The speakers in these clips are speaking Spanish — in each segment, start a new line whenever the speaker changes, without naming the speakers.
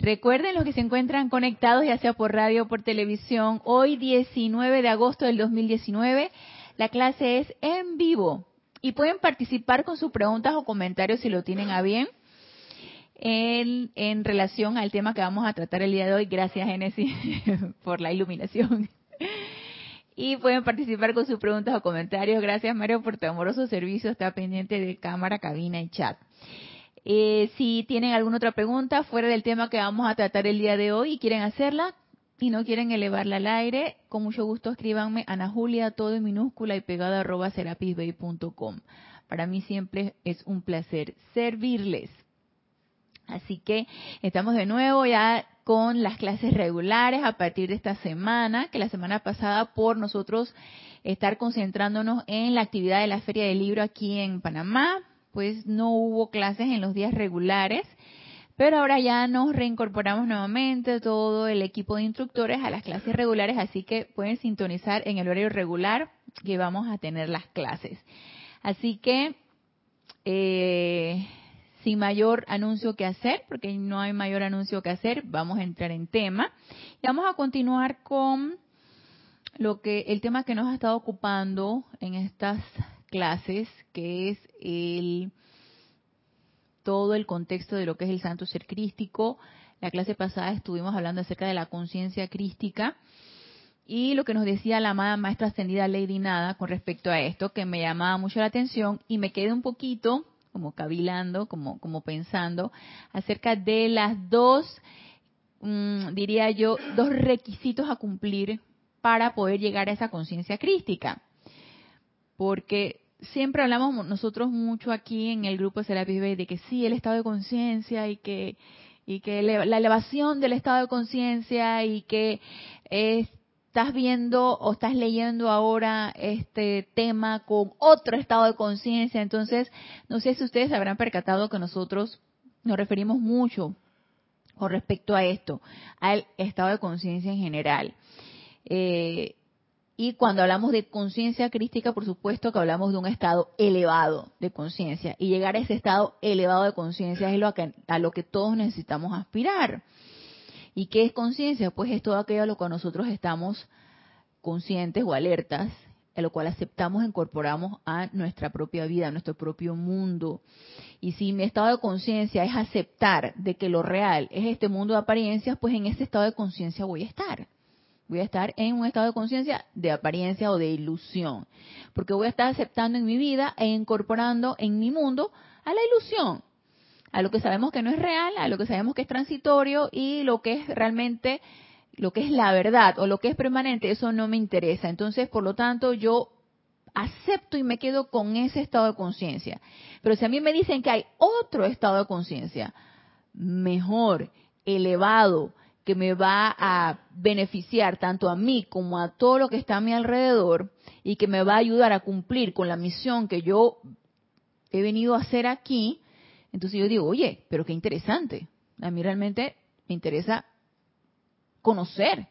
Recuerden los que se encuentran conectados, ya sea por radio o por televisión, hoy 19 de agosto del 2019, la clase es en vivo y pueden participar con sus preguntas o comentarios si lo tienen a bien en, relación al tema que vamos a tratar el día de hoy. Gracias, Génesis, por la iluminación. Y pueden participar con sus preguntas o comentarios. Gracias, Mario, por tu amoroso servicio. Está pendiente de cámara, cabina y chat. Eh, si tienen alguna otra pregunta fuera del tema que vamos a tratar el día de hoy y quieren hacerla y no quieren elevarla al aire, con mucho gusto escríbanme Ana Julia, todo en minúscula y pegada arroba serapisbay.com. Para mí siempre es un placer servirles. Así que estamos de nuevo ya con las clases regulares a partir de esta semana, que la semana pasada por nosotros estar concentrándonos en la actividad de la Feria del Libro aquí en Panamá, pues no hubo clases en los días regulares, pero ahora ya nos reincorporamos nuevamente todo el equipo de instructores a las clases regulares, así que pueden sintonizar en el horario regular que vamos a tener las clases. Así que, eh, sin mayor anuncio que hacer, porque no hay mayor anuncio que hacer, vamos a entrar en tema y vamos a continuar con lo que el tema que nos ha estado ocupando en estas clases, que es el todo el contexto de lo que es el santo ser crístico. La clase pasada estuvimos hablando acerca de la conciencia crística y lo que nos decía la amada maestra ascendida Lady Nada con respecto a esto, que me llamaba mucho la atención y me quedé un poquito como cavilando, como, como pensando acerca de las dos, mm, diría yo, dos requisitos a cumplir para poder llegar a esa conciencia crística porque siempre hablamos nosotros mucho aquí en el grupo de Serapis Bay de que sí, el estado de conciencia y que y que la elevación del estado de conciencia y que estás viendo o estás leyendo ahora este tema con otro estado de conciencia. Entonces, no sé si ustedes habrán percatado que nosotros nos referimos mucho con respecto a esto, al estado de conciencia en general. Eh, y cuando hablamos de conciencia crística, por supuesto que hablamos de un estado elevado de conciencia. Y llegar a ese estado elevado de conciencia es lo que, a lo que todos necesitamos aspirar. ¿Y qué es conciencia? Pues es todo aquello a lo que nosotros estamos conscientes o alertas, a lo cual aceptamos, incorporamos a nuestra propia vida, a nuestro propio mundo. Y si mi estado de conciencia es aceptar de que lo real es este mundo de apariencias, pues en ese estado de conciencia voy a estar voy a estar en un estado de conciencia de apariencia o de ilusión, porque voy a estar aceptando en mi vida e incorporando en mi mundo a la ilusión, a lo que sabemos que no es real, a lo que sabemos que es transitorio y lo que es realmente lo que es la verdad o lo que es permanente, eso no me interesa. Entonces, por lo tanto, yo acepto y me quedo con ese estado de conciencia. Pero si a mí me dicen que hay otro estado de conciencia mejor, elevado, que me va a beneficiar tanto a mí como a todo lo que está a mi alrededor y que me va a ayudar a cumplir con la misión que yo he venido a hacer aquí, entonces yo digo, oye, pero qué interesante. A mí realmente me interesa conocer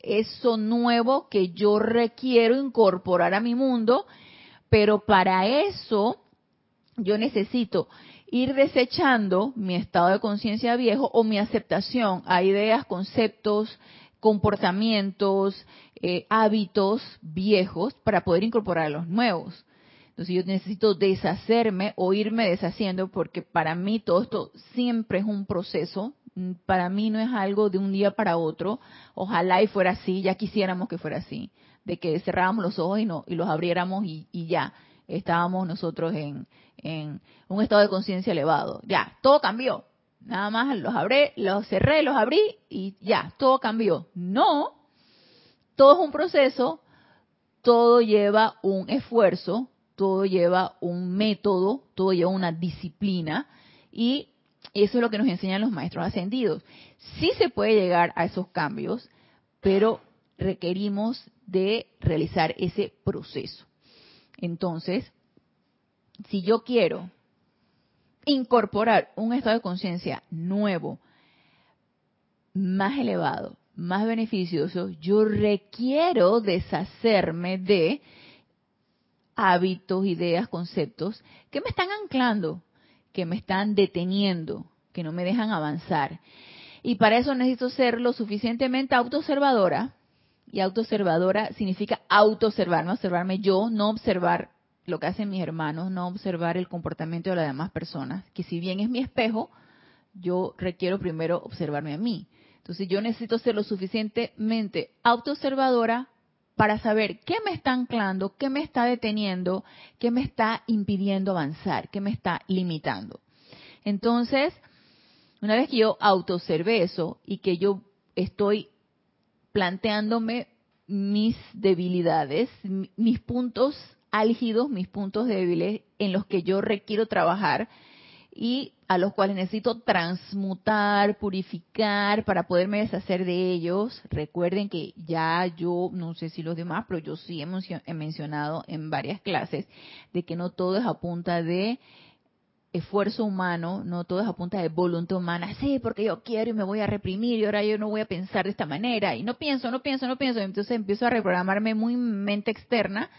eso nuevo que yo requiero incorporar a mi mundo, pero para eso yo necesito ir desechando mi estado de conciencia viejo o mi aceptación a ideas, conceptos, comportamientos, eh, hábitos viejos para poder incorporar los nuevos. Entonces yo necesito deshacerme o irme deshaciendo porque para mí todo esto siempre es un proceso. Para mí no es algo de un día para otro. Ojalá y fuera así, ya quisiéramos que fuera así, de que cerráramos los ojos y no y los abriéramos y ya estábamos nosotros en, en un estado de conciencia elevado. Ya, todo cambió. Nada más los abrí, los cerré, los abrí y ya, todo cambió. No, todo es un proceso, todo lleva un esfuerzo, todo lleva un método, todo lleva una disciplina y eso es lo que nos enseñan los maestros ascendidos. sí se puede llegar a esos cambios, pero requerimos de realizar ese proceso. Entonces, si yo quiero incorporar un estado de conciencia nuevo, más elevado, más beneficioso, yo requiero deshacerme de hábitos, ideas, conceptos que me están anclando, que me están deteniendo, que no me dejan avanzar. Y para eso necesito ser lo suficientemente autoobservadora. Y autoobservadora significa autoobservarme, observarme yo, no observar lo que hacen mis hermanos, no observar el comportamiento de las demás personas, que si bien es mi espejo, yo requiero primero observarme a mí. Entonces yo necesito ser lo suficientemente autoobservadora para saber qué me está anclando, qué me está deteniendo, qué me está impidiendo avanzar, qué me está limitando. Entonces, una vez que yo autoobservé eso y que yo estoy planteándome mis debilidades, mis puntos álgidos, mis puntos débiles en los que yo requiero trabajar y a los cuales necesito transmutar, purificar para poderme deshacer de ellos. Recuerden que ya yo, no sé si los demás, pero yo sí he mencionado en varias clases de que no todo es a punta de esfuerzo humano, no todo es a punta de voluntad humana, sí, porque yo quiero y me voy a reprimir y ahora yo no voy a pensar de esta manera y no pienso, no pienso, no pienso, entonces empiezo a reprogramarme muy mente externa.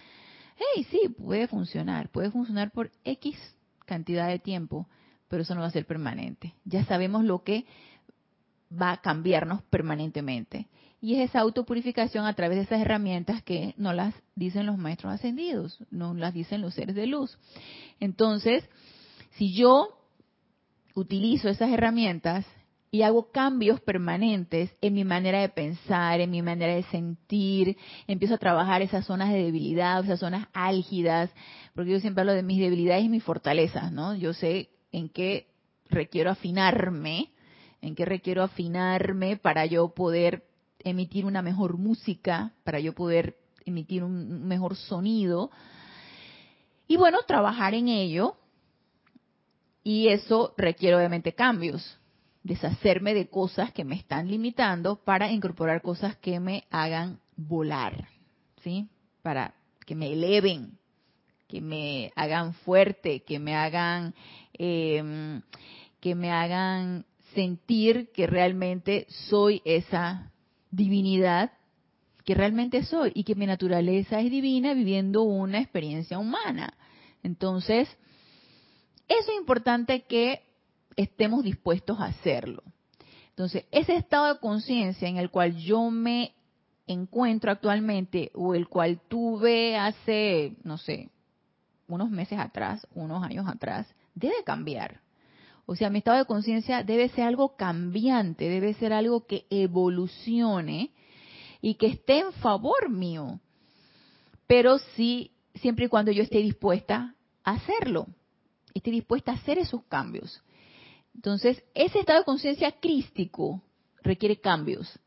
Hey, sí, puede funcionar, puede funcionar por X cantidad de tiempo, pero eso no va a ser permanente. Ya sabemos lo que va a cambiarnos permanentemente. Y es esa autopurificación a través de esas herramientas que no las dicen los maestros ascendidos, no las dicen los seres de luz. Entonces, si yo utilizo esas herramientas y hago cambios permanentes en mi manera de pensar, en mi manera de sentir, empiezo a trabajar esas zonas de debilidad, esas zonas álgidas, porque yo siempre hablo de mis debilidades y mis fortalezas, ¿no? Yo sé en qué requiero afinarme, en qué requiero afinarme para yo poder emitir una mejor música, para yo poder emitir un mejor sonido. Y bueno, trabajar en ello. Y eso requiere obviamente cambios, deshacerme de cosas que me están limitando para incorporar cosas que me hagan volar, ¿sí? Para que me eleven, que me hagan fuerte, que me hagan, eh, que me hagan sentir que realmente soy esa divinidad que realmente soy y que mi naturaleza es divina viviendo una experiencia humana. Entonces, eso es importante que estemos dispuestos a hacerlo. Entonces, ese estado de conciencia en el cual yo me encuentro actualmente o el cual tuve hace, no sé, unos meses atrás, unos años atrás, debe cambiar. O sea, mi estado de conciencia debe ser algo cambiante, debe ser algo que evolucione y que esté en favor mío. Pero sí, siempre y cuando yo esté dispuesta a hacerlo, esté dispuesta a hacer esos cambios. Entonces, ese estado de conciencia crístico requiere cambios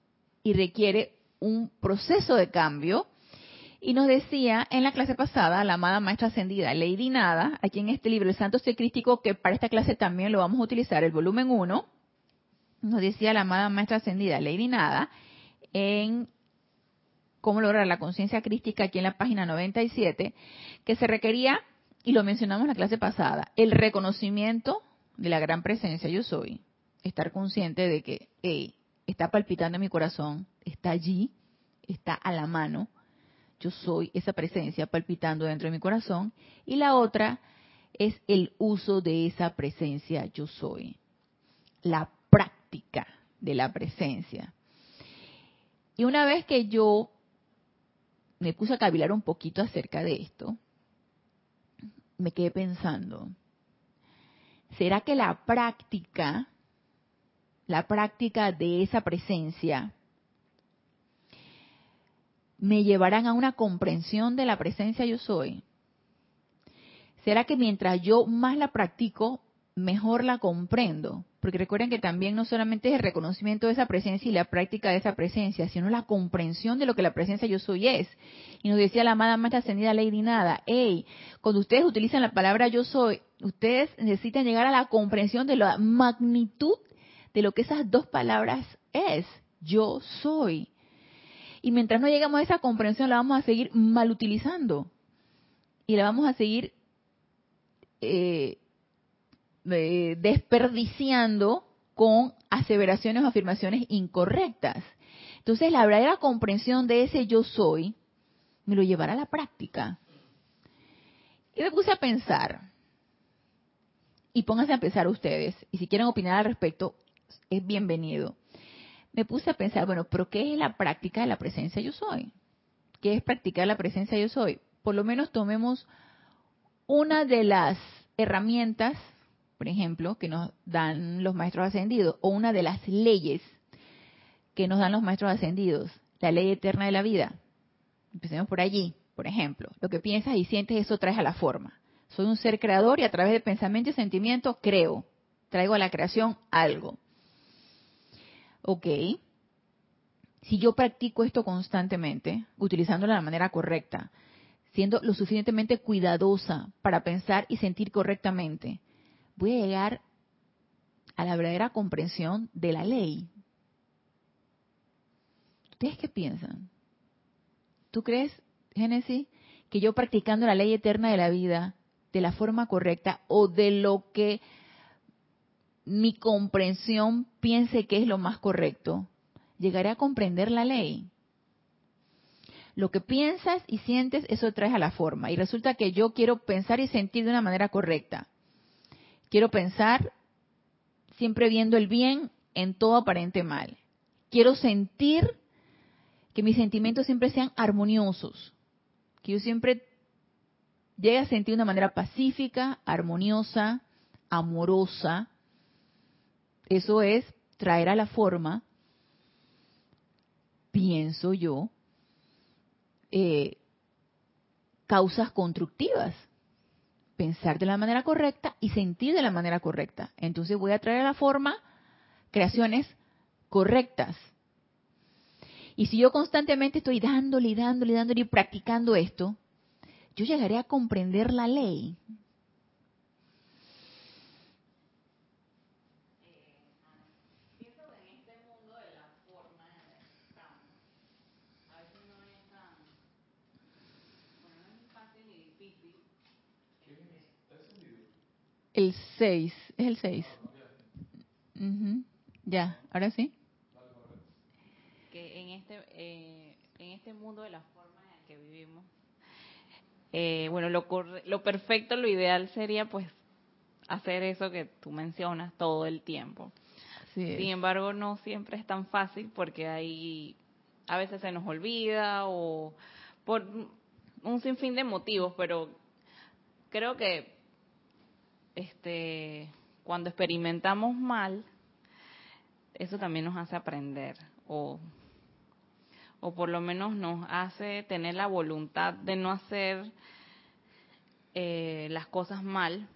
y requiere un proceso de cambio y nos decía en la clase pasada la amada maestra ascendida Lady Nada, aquí en este libro, El Santo Ser Crístico, que para esta clase también lo vamos a utilizar, el volumen 1, nos decía la amada maestra ascendida Lady Nada en cómo lograr la conciencia crística aquí en la página 97, que se requería, y lo mencionamos en la clase pasada, el reconocimiento de la gran presencia yo soy, estar consciente de que está palpitando mi corazón, está allí, está a la mano, yo soy esa presencia palpitando dentro de mi corazón, y la otra es el uso de esa presencia yo soy, la práctica de la presencia. Y una vez que yo me puse a cavilar un poquito acerca de esto, me quedé pensando, ¿será que la práctica, la práctica de esa presencia, me llevarán a una comprensión de la presencia yo soy? ¿Será que mientras yo más la practico, mejor la comprendo? Porque recuerden que también no solamente es el reconocimiento de esa presencia y la práctica de esa presencia, sino la comprensión de lo que la presencia yo soy es. Y nos decía la amada maestra ascendida Lady Nada, hey, cuando ustedes utilizan la palabra yo soy, ustedes necesitan llegar a la comprensión de la magnitud de lo que esas dos palabras es, yo soy. Y mientras no llegamos a esa comprensión, la vamos a seguir mal utilizando. Y la vamos a seguir eh, eh, desperdiciando con aseveraciones o afirmaciones incorrectas. Entonces, la verdadera comprensión de ese yo soy me lo llevará a la práctica. Y me puse a pensar, y pónganse a pensar ustedes, y si quieren opinar al respecto, es bienvenido. Me puse a pensar, bueno, pero ¿qué es la práctica de la presencia yo soy? ¿Qué es practicar la presencia yo soy? Por lo menos tomemos una de las herramientas por ejemplo, que nos dan los maestros ascendidos, o una de las leyes que nos dan los maestros ascendidos, la ley eterna de la vida. Empecemos por allí, por ejemplo. Lo que piensas y sientes, eso traes a la forma. Soy un ser creador y a través de pensamiento y sentimiento creo. Traigo a la creación algo. Ok. Si yo practico esto constantemente, utilizándolo de la manera correcta, siendo lo suficientemente cuidadosa para pensar y sentir correctamente, voy a llegar a la verdadera comprensión de la ley. ¿Ustedes qué piensan? ¿Tú crees, Génesis, que yo practicando la ley eterna de la vida de la forma correcta o de lo que mi comprensión piense que es lo más correcto, llegaré a comprender la ley? Lo que piensas y sientes, eso traes a la forma. Y resulta que yo quiero pensar y sentir de una manera correcta. Quiero pensar siempre viendo el bien en todo aparente mal. Quiero sentir que mis sentimientos siempre sean armoniosos. Que yo siempre llegue a sentir de una manera pacífica, armoniosa, amorosa. Eso es traer a la forma, pienso yo, eh, causas constructivas pensar de la manera correcta y sentir de la manera correcta. Entonces voy a traer a la forma creaciones correctas. Y si yo constantemente estoy dándole dándole y dándole y practicando esto, yo llegaré a comprender la ley. El 6, es el 6. Ya, ahora sí.
Que en este, eh, en este mundo de la forma en que vivimos, eh, bueno, lo, lo perfecto, lo ideal sería pues hacer eso que tú mencionas todo el tiempo. Sin embargo, no siempre es tan fácil porque hay, a veces se nos olvida o por un sinfín de motivos, pero creo que este, cuando experimentamos mal, eso también nos hace aprender o, o por lo menos nos hace tener la voluntad de no hacer eh, las cosas mal,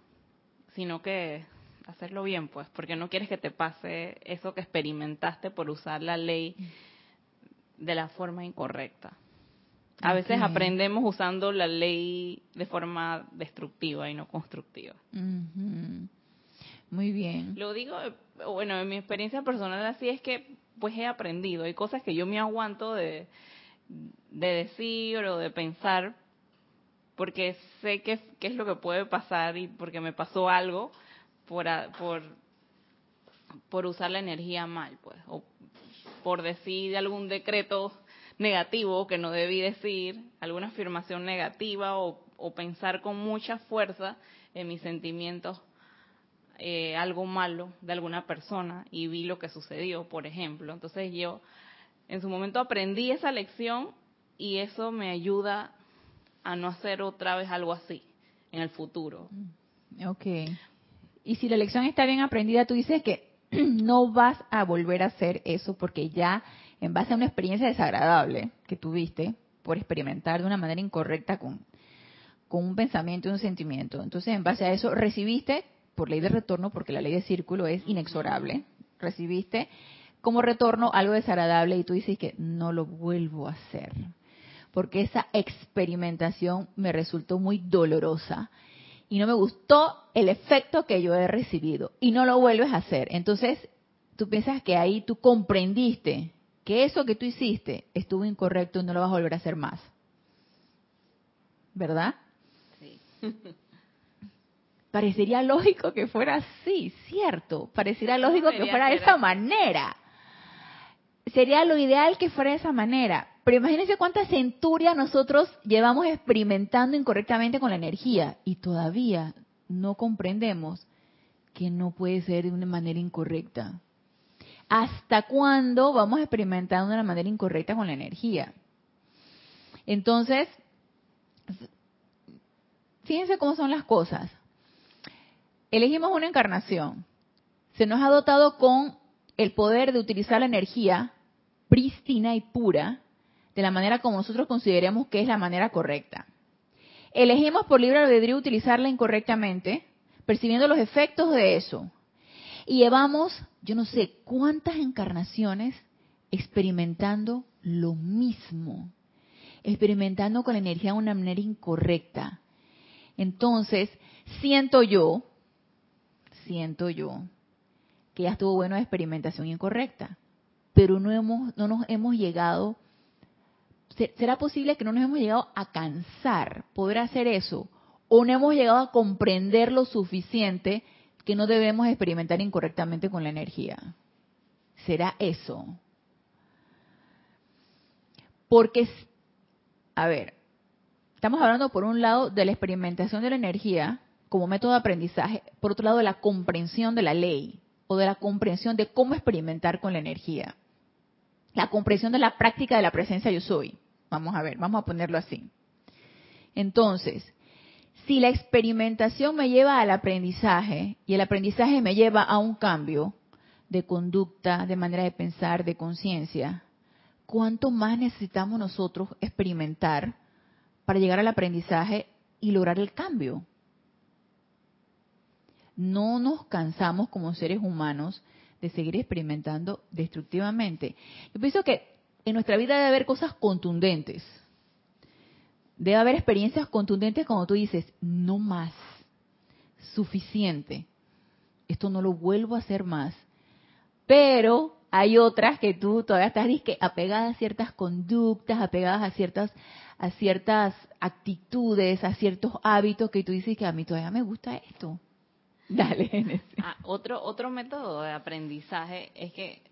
sino que hacerlo bien, pues, porque no quieres que te pase eso que experimentaste por usar la ley de la forma incorrecta. A veces aprendemos usando la ley de forma destructiva y no constructiva.
Muy bien.
Lo digo, bueno, en mi experiencia personal así es que pues he aprendido. Hay cosas que yo me aguanto de, de decir o de pensar porque sé qué, qué es lo que puede pasar y porque me pasó algo por, por, por usar la energía mal, pues, o por decir algún decreto negativo que no debí decir, alguna afirmación negativa o, pensar con mucha fuerza en mis sentimientos eh, algo malo de alguna persona y vi lo que sucedió, por ejemplo. Entonces yo en su momento aprendí esa lección y eso me ayuda a no hacer otra vez algo así en el futuro.
Ok. Y si la lección está bien aprendida, tú dices que no vas a volver a hacer eso porque ya en base a una experiencia desagradable que tuviste por experimentar de una manera incorrecta con, con un pensamiento y un sentimiento. Entonces, en base a eso, recibiste, por ley de retorno, porque la ley de círculo es inexorable, recibiste como retorno algo desagradable y tú dices que no lo vuelvo a hacer, porque esa experimentación me resultó muy dolorosa y no me gustó el efecto que yo he recibido y no lo vuelves a hacer. Entonces, tú piensas que ahí tú comprendiste que eso que tú hiciste estuvo incorrecto y no lo vas a volver a hacer más. ¿Verdad? Sí. Parecería lógico que fuera así, cierto. Parecería lógico que fuera de esa manera. Sería lo ideal que fuera de esa manera. Pero imagínense cuántas centurias nosotros llevamos experimentando incorrectamente con la energía y todavía no comprendemos que no puede ser de una manera incorrecta. ¿Hasta cuándo vamos experimentando de una manera incorrecta con la energía? Entonces, fíjense cómo son las cosas. Elegimos una encarnación. Se nos ha dotado con el poder de utilizar la energía prístina y pura de la manera como nosotros consideremos que es la manera correcta. Elegimos por libre albedrío utilizarla incorrectamente, percibiendo los efectos de eso. Y llevamos, yo no sé cuántas encarnaciones experimentando lo mismo, experimentando con la energía de una manera incorrecta. Entonces, siento yo, siento yo, que ya estuvo bueno de experimentación incorrecta, pero no, hemos, no nos hemos llegado ¿será posible que no nos hemos llegado a cansar poder hacer eso? ¿O no hemos llegado a comprender lo suficiente que no debemos experimentar incorrectamente con la energía? ¿Será eso? Porque, a ver, estamos hablando por un lado de la experimentación de la energía como método de aprendizaje, por otro lado de la comprensión de la ley o de la comprensión de cómo experimentar con la energía. La comprensión de la práctica de la presencia yo soy. Vamos a ver, vamos a ponerlo así. Entonces, si la experimentación me lleva al aprendizaje y el aprendizaje me lleva a un cambio de conducta, de manera de pensar, de conciencia, ¿cuánto más necesitamos nosotros experimentar para llegar al aprendizaje y lograr el cambio? No nos cansamos como seres humanos de seguir experimentando destructivamente. Yo pienso que en nuestra vida debe haber cosas contundentes. Debe haber experiencias contundentes cuando tú dices, no más, suficiente, esto no lo vuelvo a hacer más. Pero hay otras que tú todavía estás disque, apegadas a ciertas conductas, apegadas a ciertas, a ciertas actitudes, a ciertos hábitos que tú dices que a mí todavía me gusta esto. Dale.
Ah, otro, otro método de aprendizaje es que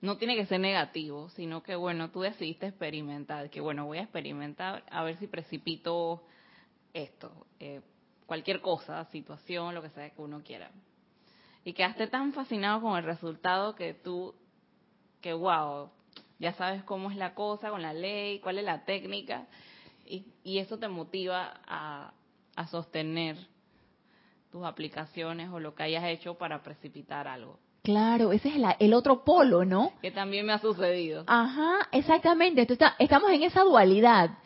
no tiene que ser negativo, sino que bueno, tú decidiste experimentar, que bueno, voy a experimentar a ver si precipito esto, eh, cualquier cosa, situación, lo que sea que uno quiera. Y quedaste tan fascinado con el resultado que tú, que wow, ya sabes cómo es la cosa con la ley, cuál es la técnica, y, y eso te motiva a, a sostener tus aplicaciones o lo que hayas hecho para precipitar algo.
Claro, ese es el otro polo, ¿no?
Que también me ha sucedido.
Ajá, exactamente. estamos en esa dualidad.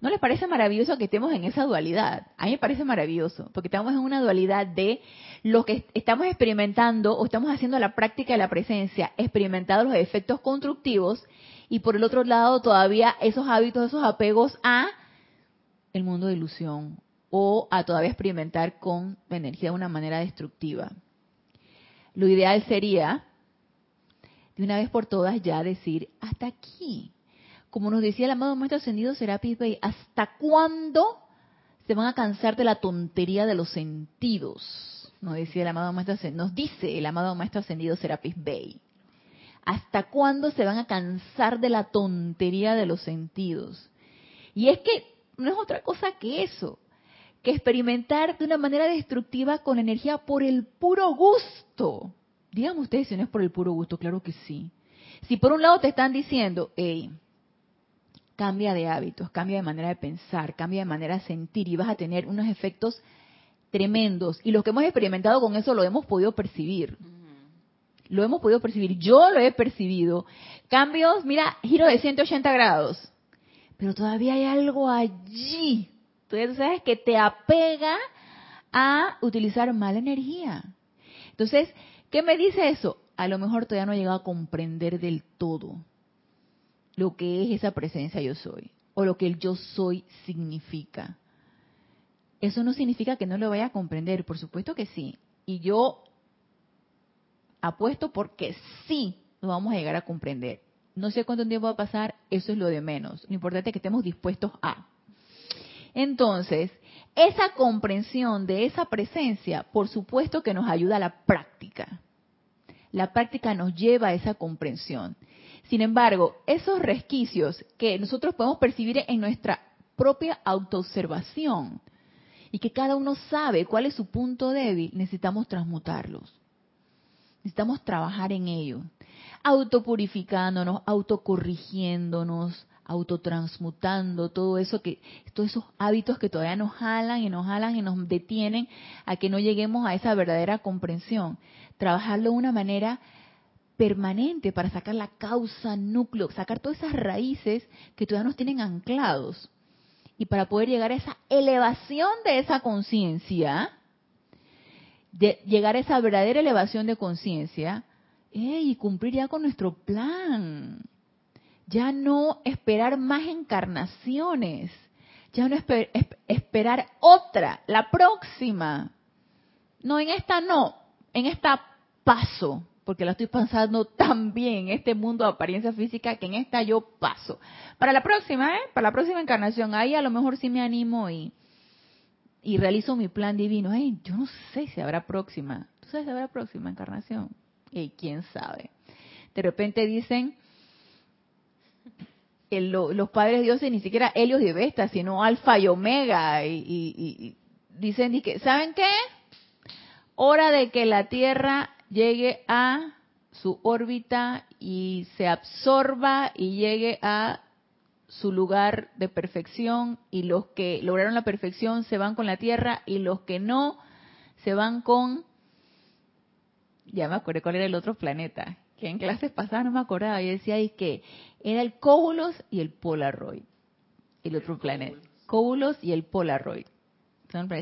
¿No les parece maravilloso que estemos en esa dualidad? A mí me parece maravilloso, porque estamos en una dualidad de lo que estamos experimentando o estamos haciendo la práctica de la presencia, experimentando los efectos constructivos, y por el otro lado todavía esos hábitos, esos apegos a el mundo de ilusión o a todavía experimentar con energía de una manera destructiva lo ideal sería, de una vez por todas, ya decir, hasta aquí. Como nos decía el amado Maestro Ascendido Serapis Bey, ¿hasta cuándo se van a cansar de la tontería de los sentidos? Nos decía el amado Maestro nos dice el amado Maestro Ascendido Serapis Bey. ¿Hasta cuándo se van a cansar de la tontería de los sentidos? Y es que no es otra cosa que eso que experimentar de una manera destructiva con energía por el puro gusto. Díganme ustedes si no es por el puro gusto, claro que sí. Si por un lado te están diciendo, hey, cambia de hábitos, cambia de manera de pensar, cambia de manera de sentir y vas a tener unos efectos tremendos. Y los que hemos experimentado con eso lo hemos podido percibir. Lo hemos podido percibir. Yo lo he percibido. Cambios, mira, giro de 180 grados. Pero todavía hay algo allí entonces, sabes que te apega a utilizar mala energía. Entonces, ¿qué me dice eso? A lo mejor todavía no he llegado a comprender del todo lo que es esa presencia yo soy o lo que el yo soy significa. Eso no significa que no lo vaya a comprender, por supuesto que sí. Y yo apuesto porque sí lo vamos a llegar a comprender. No sé cuánto tiempo va a pasar, eso es lo de menos. Lo importante es que estemos dispuestos a. Entonces, esa comprensión de esa presencia, por supuesto que nos ayuda a la práctica. La práctica nos lleva a esa comprensión. Sin embargo, esos resquicios que nosotros podemos percibir en nuestra propia autoobservación y que cada uno sabe cuál es su punto débil, necesitamos transmutarlos. Necesitamos trabajar en ello, autopurificándonos, autocorrigiéndonos, autotransmutando todo eso que todos esos hábitos que todavía nos jalan y nos jalan y nos detienen a que no lleguemos a esa verdadera comprensión. Trabajarlo de una manera permanente para sacar la causa núcleo, sacar todas esas raíces que todavía nos tienen anclados. Y para poder llegar a esa elevación de esa conciencia, llegar a esa verdadera elevación de conciencia, y cumplir ya con nuestro plan. Ya no esperar más encarnaciones, ya no esperar otra, la próxima. No, en esta no, en esta paso, porque la estoy pasando tan bien en este mundo de apariencia física que en esta yo paso. Para la próxima, ¿eh? Para la próxima encarnación, ahí a lo mejor sí me animo y, y realizo mi plan divino. Hey, yo no sé si habrá próxima. ¿Tú sabes si habrá próxima encarnación? Y quién sabe. De repente dicen, los padres de Dios ni siquiera Helios y Vesta, sino Alfa y Omega. Y, y dicen, ¿saben qué? Hora de que la Tierra llegue a su órbita y se absorba y llegue a su lugar de perfección y los que lograron la perfección se van con la tierra y los que no se van con ya me acuerdo cuál era el otro planeta que en clases pasadas no me acordaba y decía ahí que era el Cóbulos y el Polaroid el otro planeta Cóbulos y el Polaroid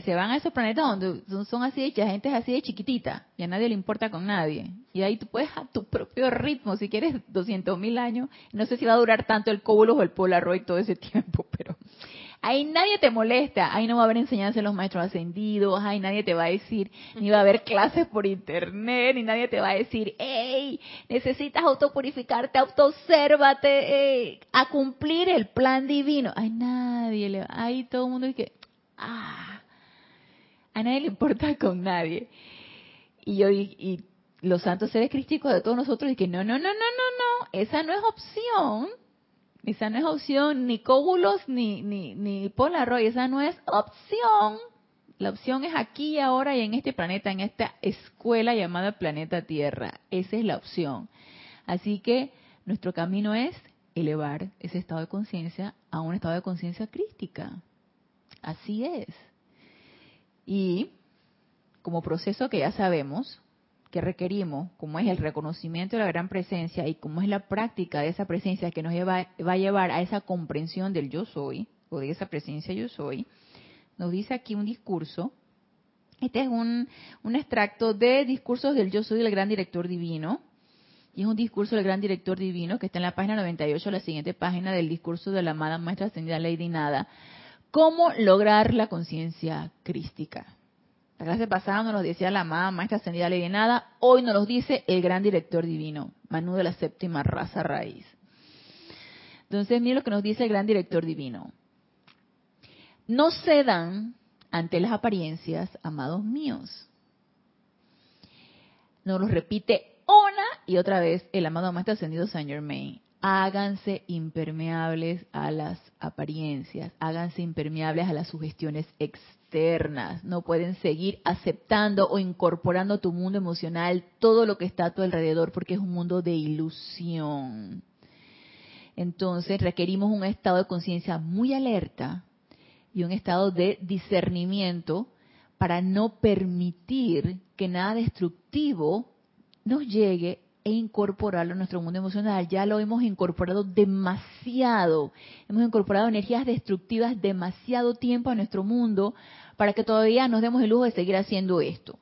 se van a esos planetas donde son así de gente es así de chiquitita y a nadie le importa con nadie. Y ahí tú puedes a tu propio ritmo, si quieres 200 mil años. No sé si va a durar tanto el cóbulo o el Polaroid todo ese tiempo, pero ahí nadie te molesta. Ahí no va a haber enseñanza de los maestros ascendidos. Ahí nadie te va a decir, ni va a haber clases por internet, ni nadie te va a decir, hey, necesitas autopurificarte, autoobsérvate, a cumplir el plan divino. Hay nadie, le, ahí todo el mundo dice, ah, a nadie le importa con nadie. Y yo y, los santos seres crísticos de todos nosotros y que no, no, no, no, no, no, esa no es opción. Esa no es opción, ni cóbulos ni, ni, ni Polaroid, esa no es opción. La opción es aquí ahora y en este planeta, en esta escuela llamada planeta Tierra. Esa es la opción. Así que nuestro camino es elevar ese estado de conciencia a un estado de conciencia crística. Así es. Y como proceso que ya sabemos que requerimos, como es el reconocimiento de la gran presencia y como es la práctica de esa presencia que nos va a llevar a esa comprensión del yo soy, o de esa presencia yo soy, nos dice aquí un discurso. Este es un, un extracto de discursos del yo soy del gran director divino. Y es un discurso del gran director divino que está en la página 98, la siguiente página del discurso de la amada maestra ascendida Lady Nada ¿Cómo lograr la conciencia crística? La clase pasada nos lo decía la amada maestra ascendida Lady Nada, hoy nos lo dice el gran director divino, Manu de la séptima raza raíz. Entonces, mira lo que nos dice el gran director divino. No cedan ante las apariencias, amados míos. Nos lo repite una y otra vez el amado maestro ascendido Saint Germain háganse impermeables a las apariencias, háganse impermeables a las sugestiones externas. No pueden seguir aceptando o incorporando a tu mundo emocional todo lo que está a tu alrededor porque es un mundo de ilusión. Entonces requerimos un estado de conciencia muy alerta y un estado de discernimiento para no permitir que nada destructivo nos llegue e incorporarlo a nuestro mundo emocional. Ya lo hemos incorporado demasiado. Hemos incorporado energías destructivas demasiado tiempo a nuestro mundo para que todavía nos demos el lujo de seguir haciendo esto.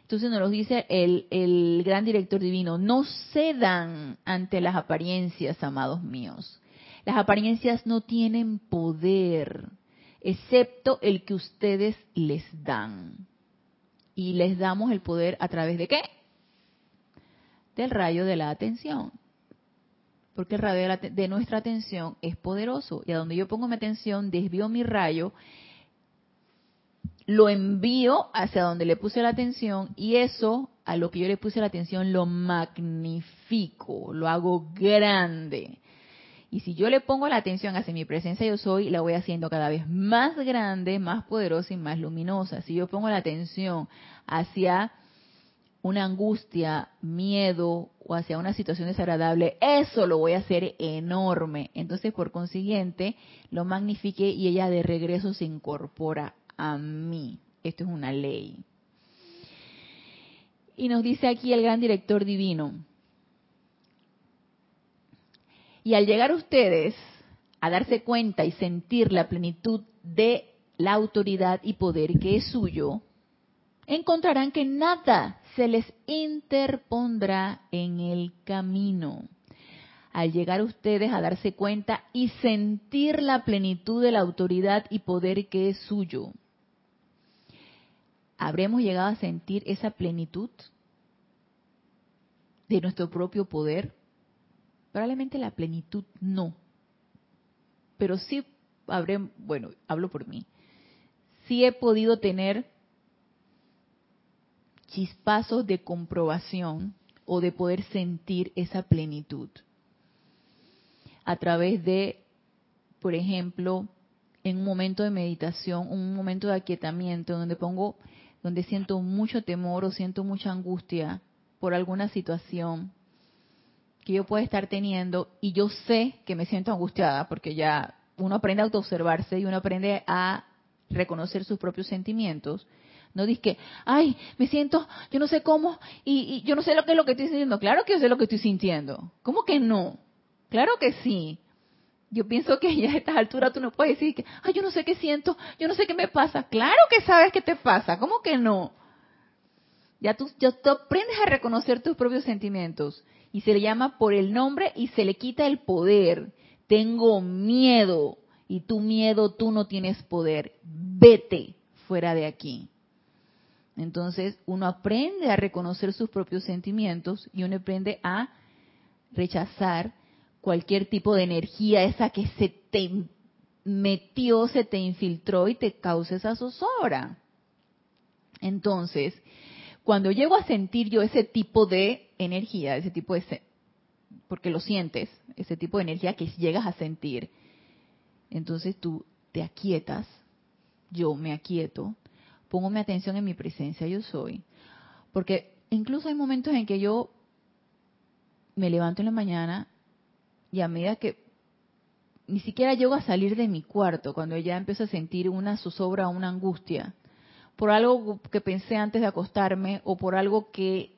Entonces nos lo dice el, el gran director divino, no cedan ante las apariencias, amados míos. Las apariencias no tienen poder, excepto el que ustedes les dan. Y les damos el poder a través de qué? Del rayo de la atención. Porque el rayo de, nuestra atención es poderoso. Y a donde yo pongo mi atención, desvío mi rayo, lo envío hacia donde le puse la atención y eso, a lo que yo le puse la atención, lo magnifico, lo hago grande. Y si yo le pongo la atención hacia mi presencia yo soy, la voy haciendo cada vez más grande, más poderosa y más luminosa. Si yo pongo la atención hacia una angustia, miedo o hacia una situación desagradable, eso lo voy a hacer enorme. Entonces, por consiguiente, lo magnifique y ella de regreso se incorpora a mí. Esto es una ley. Y nos dice aquí el gran director divino. Y al llegar ustedes a darse cuenta y sentir la plenitud de la autoridad y poder que es suyo, encontrarán que nada se les interpondrá en el camino. Al llegar ustedes a darse cuenta y sentir la plenitud de la autoridad y poder que es suyo, ¿habremos llegado a sentir esa plenitud de nuestro propio poder? Probablemente la plenitud no, pero sí habré, bueno, hablo por mí, sí he podido tener chispazos de comprobación o de poder sentir esa plenitud. A través de, por ejemplo, en un momento de meditación, un momento de aquietamiento donde pongo, donde siento mucho temor o siento mucha angustia por alguna situación que yo pueda estar teniendo y yo sé que me siento angustiada porque ya uno aprende a autoobservarse y uno aprende a reconocer sus propios sentimientos no dices que, ay, me siento, yo no sé cómo, y, yo no sé lo que es lo que estoy sintiendo. Claro que yo sé lo que estoy sintiendo. ¿Cómo que no? Claro que sí. Yo pienso que ya a estas alturas tú no puedes decir que, ay, yo no sé qué siento, yo no sé qué me pasa. Claro que sabes qué te pasa. ¿Cómo que no? Ya tú, ya tú aprendes a reconocer tus propios sentimientos y se le llama por el nombre y se le quita el poder. Tengo miedo y tu miedo tú no tienes poder. Vete fuera de aquí. Entonces uno aprende a reconocer sus propios sentimientos y uno aprende a rechazar cualquier tipo de energía, esa que se te metió, se te infiltró y te causa esa zozobra. Entonces, cuando llego a sentir yo ese tipo de energía, ese tipo de, porque lo sientes, ese tipo de energía que llegas a sentir, entonces tú te aquietas, yo me aquieto, pongo mi atención en mi presencia, yo soy. Porque incluso hay momentos en que yo me levanto en la mañana y a medida que ni siquiera llego a salir de mi cuarto, cuando ya empiezo a sentir una zozobra o una angustia, por algo que pensé antes de acostarme o por algo que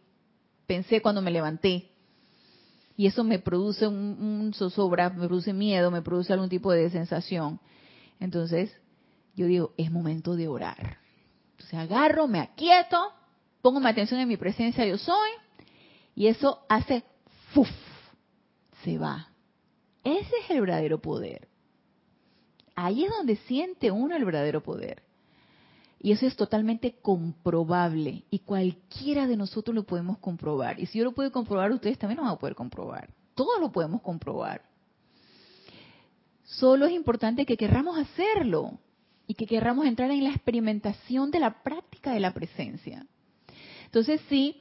pensé cuando me levanté. Y eso me produce un, un zozobra, me produce miedo, me produce algún tipo de sensación. Entonces, yo digo, es momento de orar. Entonces agarro, me aquieto, pongo mi atención en mi presencia, yo soy, y eso hace ¡fuf! Se va. Ese es el verdadero poder. Ahí es donde siente uno el verdadero poder. Y eso es totalmente comprobable. Y cualquiera de nosotros lo podemos comprobar. Y si yo lo puedo comprobar, ustedes también lo van a poder comprobar. Todos lo podemos comprobar. Solo es importante que querramos hacerlo y que querramos entrar en la experimentación de la práctica de la presencia. Entonces, si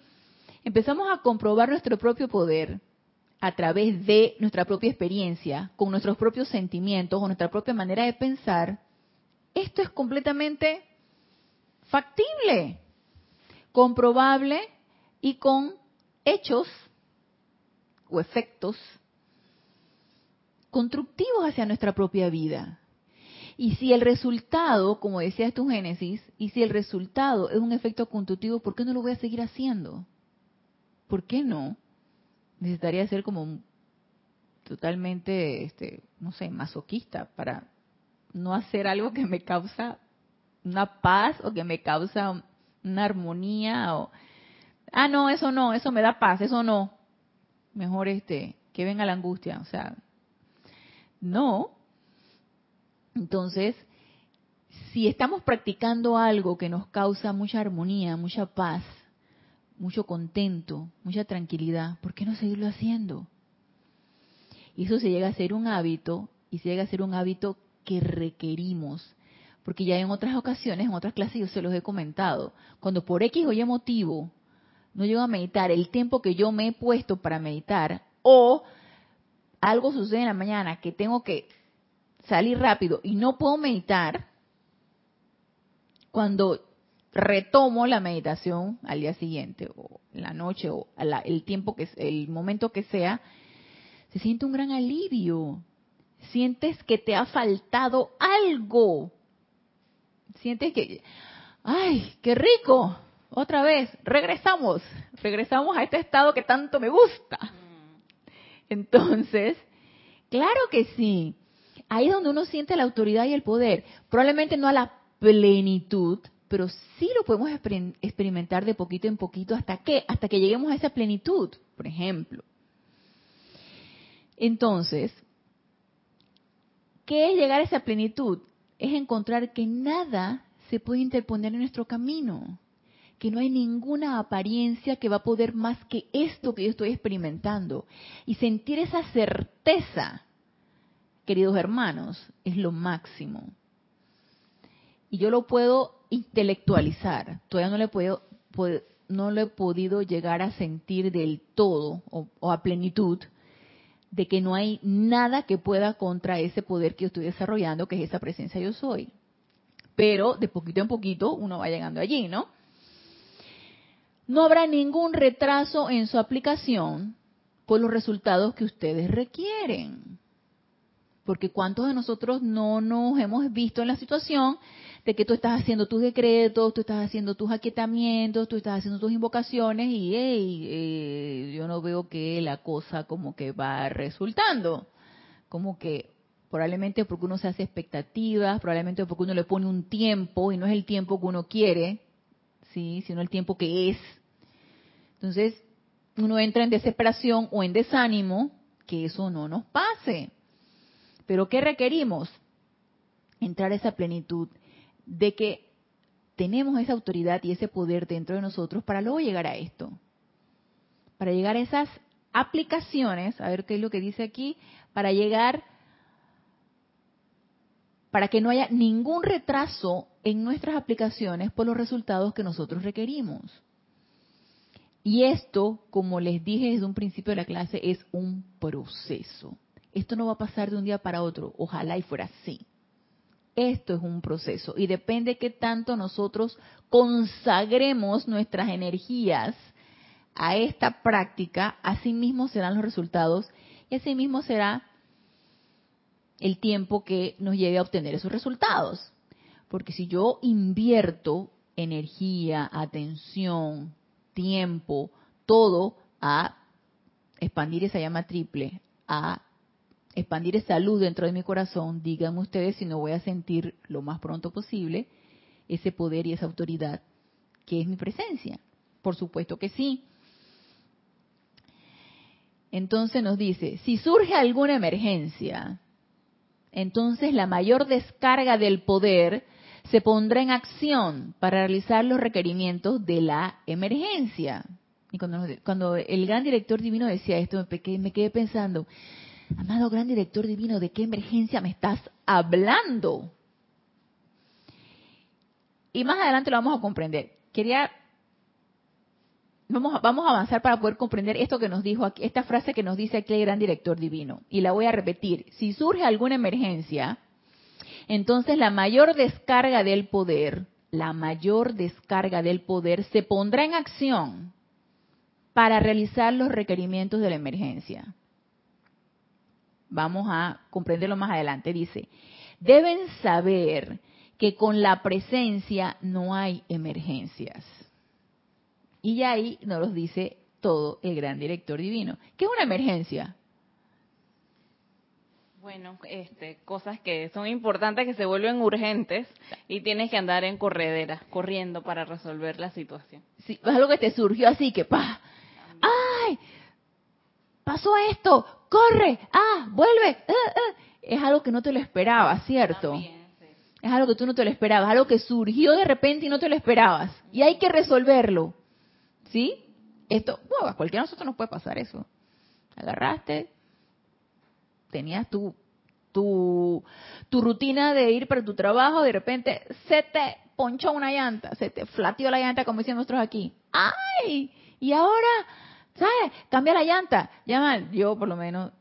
empezamos a comprobar nuestro propio poder a través de nuestra propia experiencia, con nuestros propios sentimientos o nuestra propia manera de pensar, esto es completamente factible, comprobable y con hechos o efectos constructivos hacia nuestra propia vida. Y si el resultado, como decías tú Génesis, y si el resultado es un efecto constructivo, ¿por qué no lo voy a seguir haciendo? ¿Por qué no? Necesitaría ser como totalmente, este, no sé, masoquista para no hacer algo que me causa una paz o que me causa una armonía o ah no eso no eso me da paz eso no mejor este que venga la angustia o sea no entonces, si estamos practicando algo que nos causa mucha armonía, mucha paz, mucho contento, mucha tranquilidad, ¿por qué no seguirlo haciendo? Y eso se llega a ser un hábito y se llega a ser un hábito que requerimos. Porque ya en otras ocasiones, en otras clases yo se los he comentado, cuando por X o Y motivo no llego a meditar el tiempo que yo me he puesto para meditar, o algo sucede en la mañana que tengo que salir rápido y no puedo meditar, cuando retomo la meditación al día siguiente o en la noche o el tiempo que el momento que sea, se siente un gran alivio. Sientes que te ha faltado algo. Sientes que, ay, qué rico. Otra vez, regresamos, regresamos a este estado que tanto me gusta. Entonces, claro que sí. Ahí es donde uno siente la autoridad y el poder. Probablemente no a la plenitud, pero sí lo podemos experimentar de poquito en poquito hasta que hasta que lleguemos a esa plenitud, por ejemplo. Entonces, ¿qué es llegar a esa plenitud? Es encontrar que nada se puede interponer en nuestro camino, que no hay ninguna apariencia que va a poder más que esto que yo estoy experimentando. Y sentir esa certeza, queridos hermanos, es lo máximo. Y yo lo puedo intelectualizar. Todavía no le puedo, no lo he podido llegar a sentir del todo o, a plenitud de que no hay nada que pueda contra ese poder que yo estoy desarrollando, que es esa presencia yo soy. Pero de poquito en poquito uno va llegando allí, ¿no? No habrá ningún retraso en su aplicación por los resultados que ustedes requieren. Porque cuántos de nosotros no nos hemos visto en la situación de que tú estás haciendo tus decretos, tú estás haciendo tus aquietamientos, tú estás haciendo tus invocaciones y eh, yo no veo que la cosa como que va resultando. Como que probablemente porque uno se hace expectativas, probablemente porque uno le pone un tiempo y no es el tiempo que uno quiere, sí, sino el tiempo que es. Entonces, uno entra en desesperación o en desánimo, que eso no nos pase. Pero ¿qué requerimos? Entrar a esa plenitud de que tenemos esa autoridad y ese poder dentro de nosotros para luego llegar a esto. Para llegar a esas aplicaciones, a ver qué es lo que dice aquí, para llegar, para que no haya ningún retraso en nuestras aplicaciones por los resultados que nosotros requerimos. Y esto, como les dije desde un principio de la clase, es un proceso. Esto no va a pasar de un día para otro. Ojalá y fuera así. Esto es un proceso y depende de qué tanto nosotros consagremos nuestras energías a esta práctica, así mismo serán los resultados y así mismo será el tiempo que nos lleve a obtener esos resultados. Porque si yo invierto energía, atención, tiempo, todo a expandir esa llama triple, a expandir esa luz dentro de mi corazón, díganme ustedes si no voy a sentir lo más pronto posible ese poder y esa autoridad que es mi presencia. Por supuesto que sí. Entonces nos dice, si surge alguna emergencia, entonces la mayor descarga del poder se pondrá en acción para realizar los requerimientos de la emergencia. Y cuando, cuando el gran director divino decía esto, me quedé pensando, Amado gran director divino, ¿de qué emergencia me estás hablando? Y más adelante lo vamos a comprender. Quería Vamos, vamos, a avanzar para poder comprender esto que nos dijo aquí, esta frase que nos dice aquí el gran director divino. Y la voy a repetir. Si surge alguna emergencia, entonces la mayor descarga del poder, la mayor descarga del poder se pondrá en acción para realizar los requerimientos de la emergencia. Vamos a comprenderlo más adelante. Dice, deben saber que con la presencia no hay emergencias. Y ahí nos los dice todo el gran director divino. ¿Qué es una emergencia?
Bueno, este, cosas que son importantes que se vuelven urgentes y tienes que andar en corredera, corriendo para resolver la situación.
Sí, algo que te surgió así que, pa, ¡ay! Pasó esto, corre, ah, vuelve. Eh, eh. Es algo que no te lo esperabas, ¿cierto? Es algo que tú no te lo esperabas, algo que surgió de repente y no te lo esperabas. Y hay que resolverlo. ¿Sí? Esto, bueno, a cualquiera de nosotros nos puede pasar eso. Agarraste, tenías tu, tu, tu rutina de ir para tu trabajo, de repente se te ponchó una llanta, se te flateó la llanta, como dicen nosotros aquí. ¡Ay! Y ahora, ¿sabes? Cambia la llanta. Ya yo por lo menos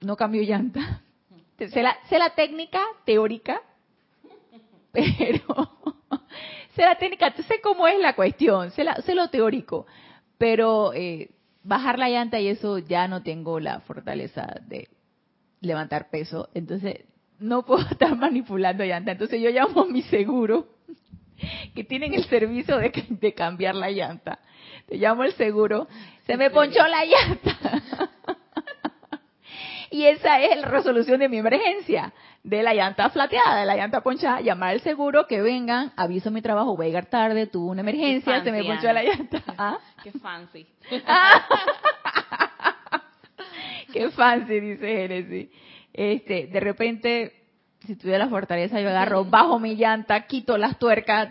no cambio llanta. Sé la, la técnica teórica, pero sé la técnica, sé cómo es la cuestión, sé, sé lo teórico, pero eh, bajar la llanta y eso ya no tengo la fortaleza de levantar peso, entonces no puedo estar manipulando llanta, entonces yo llamo a mi seguro que tienen el servicio de, de cambiar la llanta. Te llamo el seguro, se me ponchó la llanta. y esa es la resolución de mi emergencia, de la llanta flateada, de la llanta ponchada, llamar al seguro que vengan, aviso mi trabajo, voy a llegar tarde, tuve una emergencia, se me ponchó la llanta.
¿Ah? Qué fancy.
Qué fancy, dice Genesis. Este, de repente, si tuviera la fortaleza, yo agarro, bajo mi llanta, quito las tuercas,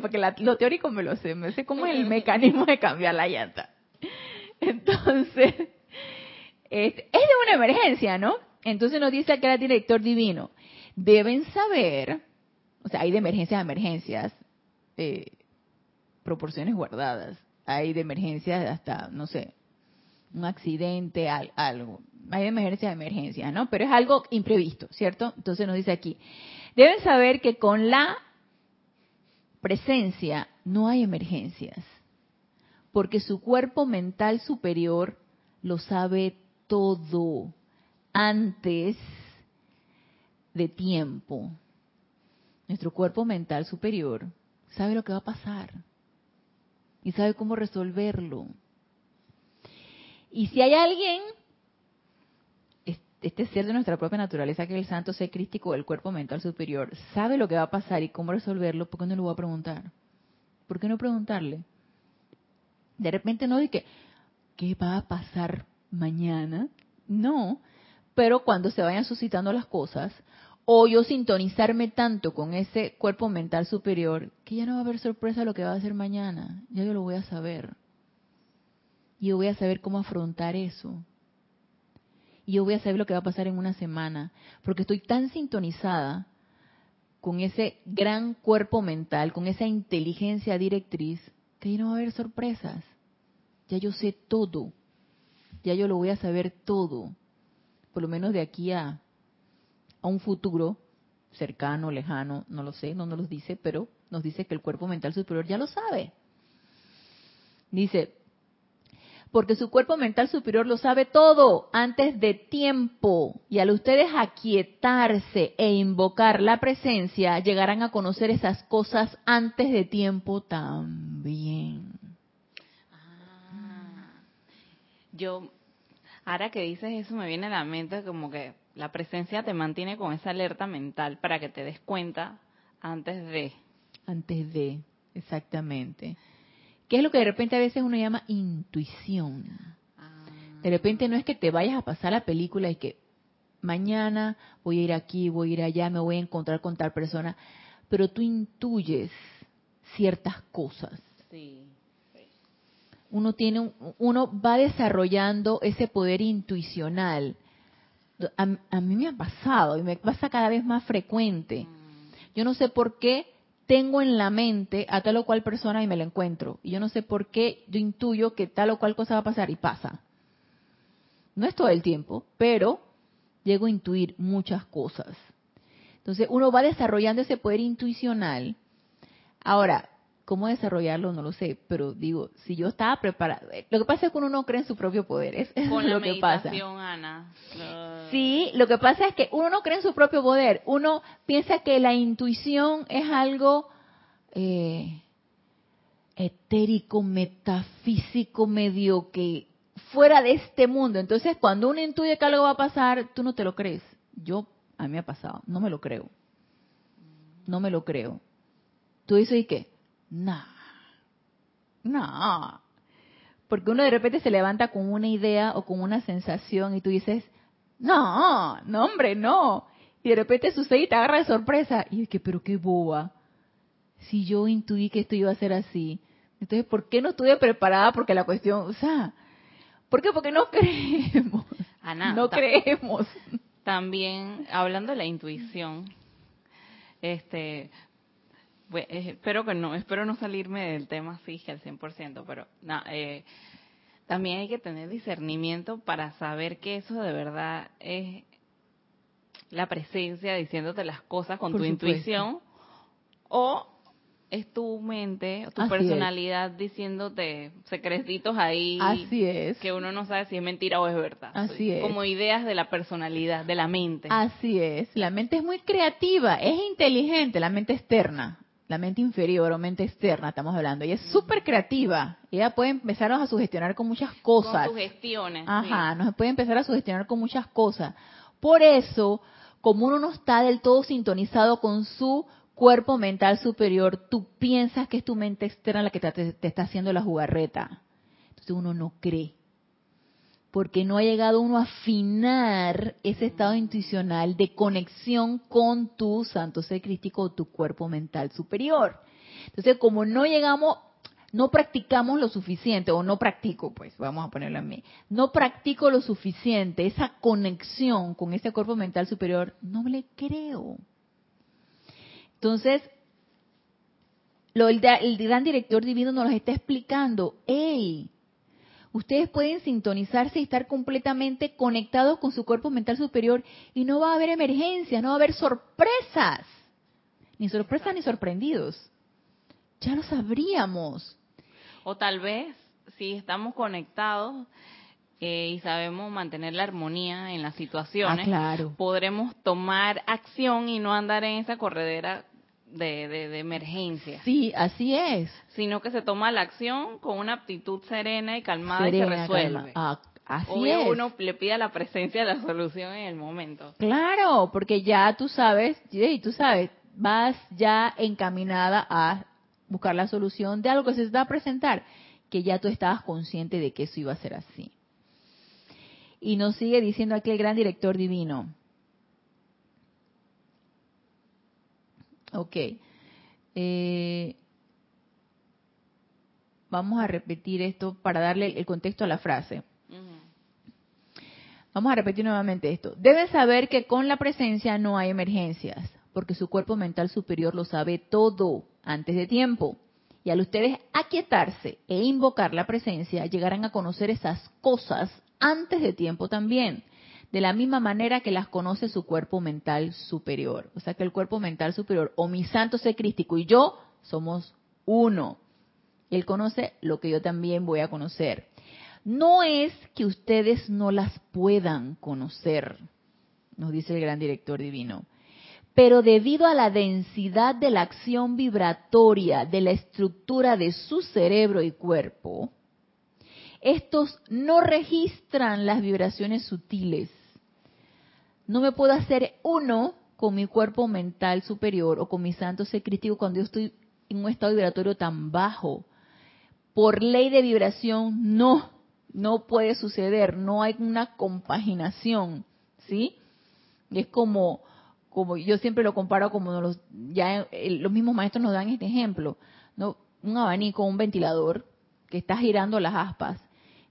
porque lo teórico me lo sé, me sé cómo es el mecanismo de cambiar la llanta. Entonces, es, de una emergencia, ¿no? Entonces nos dice que el director divino, deben saber, o sea, hay de emergencias a emergencias, eh, proporciones guardadas, hay de emergencias hasta, no sé, un accidente, algo. Hay de emergencias a emergencias, ¿no? Pero es algo imprevisto, ¿cierto? Entonces nos dice aquí, deben saber que con la presencia no hay emergencias, porque su cuerpo mental superior lo sabe todo antes de tiempo. Nuestro cuerpo mental superior sabe lo que va a pasar y sabe cómo resolverlo. Y si hay alguien, este ser de nuestra propia naturaleza, que es el santo ser crístico del cuerpo mental superior, sabe lo que va a pasar y cómo resolverlo, ¿por qué no lo voy a preguntar? ¿Por qué no preguntarle? De repente no que ¿qué va a pasar mañana. No, pero cuando se vayan suscitando las cosas, o yo sintonizarme tanto con ese cuerpo mental superior, que ya no va a haber sorpresa lo que va a hacer mañana, ya yo lo voy a saber. Y yo voy a saber cómo afrontar eso. Y yo voy a saber lo que va a pasar en una semana, porque estoy tan sintonizada con ese gran cuerpo mental, con esa inteligencia directriz, ya no va a haber sorpresas. Ya yo sé todo ya yo lo voy a saber todo, por lo menos de aquí a, a un futuro cercano, lejano, no lo sé, no nos lo dice, pero nos dice que el cuerpo mental superior ya lo sabe. Dice, porque su cuerpo mental superior lo sabe todo antes de tiempo, y al ustedes aquietarse e invocar la presencia, llegarán a conocer esas cosas antes de tiempo también.
Yo, ahora que dices eso, me viene a la mente como que la presencia te mantiene con esa alerta mental para que te des cuenta antes de.
Antes de, exactamente. ¿Qué es lo que de repente a veces uno llama intuición? Ah. De repente no es que te vayas a pasar la película y que mañana voy a ir aquí, voy a ir allá, me voy a encontrar con tal persona, pero tú intuyes ciertas cosas. Sí uno tiene uno va desarrollando ese poder intuicional. A, mí me ha pasado y me pasa cada vez más frecuente. Yo no sé por qué tengo en la mente a tal o cual persona y me la encuentro. Y yo no sé por qué yo intuyo que tal o cual cosa va a pasar y pasa. No es todo el tiempo, pero llego a intuir muchas cosas. Entonces uno va desarrollando ese poder intuicional. Ahora, ¿Cómo desarrollarlo? No lo sé, pero digo, si yo estaba preparado, eh, lo que pasa es que uno no cree en su propio poder, es,
Con
lo que pasa.
Ana.
Sí, lo que pasa es que uno no cree en su propio poder, uno piensa que la intuición es algo eh, etérico, metafísico, medio que fuera de este mundo. Entonces, cuando uno intuye que algo va a pasar, tú no te lo crees. Yo, a mí me ha pasado, no me lo creo. No me lo creo. Tú dices, ¿y qué? No, no. Porque uno de repente se levanta con una idea o con una sensación y tú dices, no, no hombre, no. Y de repente sucede y te agarra de sorpresa. Y es que, pero qué boba. Si yo intuí que esto iba a ser así. Entonces, ¿por qué no estuve preparada? Porque la cuestión, o sea, ¿por qué? Porque no creemos. no creemos.
También, hablando de la intuición, este, espero que no, espero no salirme del tema así al 100%, pero no, eh, también hay que tener discernimiento para saber que eso de verdad es la presencia diciéndote las cosas con tu intuición o es tu mente, tu personalidad diciéndote secretitos ahí.
Así es.
Que uno no sabe si es mentira o es verdad.
Así es.
Como ideas de la personalidad, de la mente.
Así es. La mente es muy creativa, es inteligente, la mente externa. La mente inferior o mente externa, estamos hablando. Ella es súper creativa. Ella puede empezarnos a sugestionar con muchas cosas.
Con sugestiones.
Ajá, nos puede empezar a sugestionar con muchas cosas. Por eso, como uno no está del todo sintonizado con su cuerpo mental superior, tú piensas que es tu mente externa la que te, está haciendo la jugarreta. Entonces uno no cree. Porque no ha llegado uno a afinar ese estado intuicional de conexión con tu santo ser crístico o tu cuerpo mental superior. Entonces, como no llegamos, no practicamos lo suficiente, o no practico, pues vamos a ponerlo a mí, no practico lo suficiente, esa conexión con ese cuerpo mental superior, no le creo. Entonces, lo, el, gran director divino nos está explicando, hey, ustedes pueden sintonizarse y estar completamente conectados con su cuerpo mental superior y no va a haber emergencias, no va a haber sorpresas, ni sorpresas ni sorprendidos. Ya lo sabríamos.
O tal vez, si estamos conectados, eh, y sabemos mantener la armonía en las situaciones,
ah,
podremos tomar acción y no andar en esa corredera de, de, emergencia.
Sí, así es.
Sino que se toma la acción con una actitud serena y calmada y se resuelve.
Ah, así
Obvio uno le pide la presencia de la solución en el momento.
Claro, porque ya tú sabes, y tú sabes, vas ya encaminada a buscar la solución de algo que se te va a presentar, que ya tú estabas consciente de que eso iba a ser así. Y nos sigue diciendo aquí el gran director divino. Ok. Eh, vamos a repetir esto para darle el contexto a la frase. Vamos a repetir nuevamente esto. Deben saber que con la presencia no hay emergencias, porque su cuerpo mental superior lo sabe todo antes de tiempo. Y al ustedes aquietarse e invocar la presencia, llegarán a conocer esas cosas antes de tiempo también de la misma manera que las conoce su cuerpo mental superior. O sea que el cuerpo mental superior o mi santo ser crístico y yo somos uno. Él conoce lo que yo también voy a conocer. No es que ustedes no las puedan conocer, nos dice el gran director divino, pero debido a la densidad de la acción vibratoria de la estructura de su cerebro y cuerpo, estos no registran las vibraciones sutiles no me puedo hacer uno con mi cuerpo mental superior o con mi santo ser crítico cuando yo estoy en un estado vibratorio tan bajo. Por ley de vibración, no, no puede suceder, no hay una compaginación, ¿sí? Es como, como yo siempre lo comparo como los, ya los mismos maestros nos dan este ejemplo, ¿no? Un abanico, un ventilador que está girando las aspas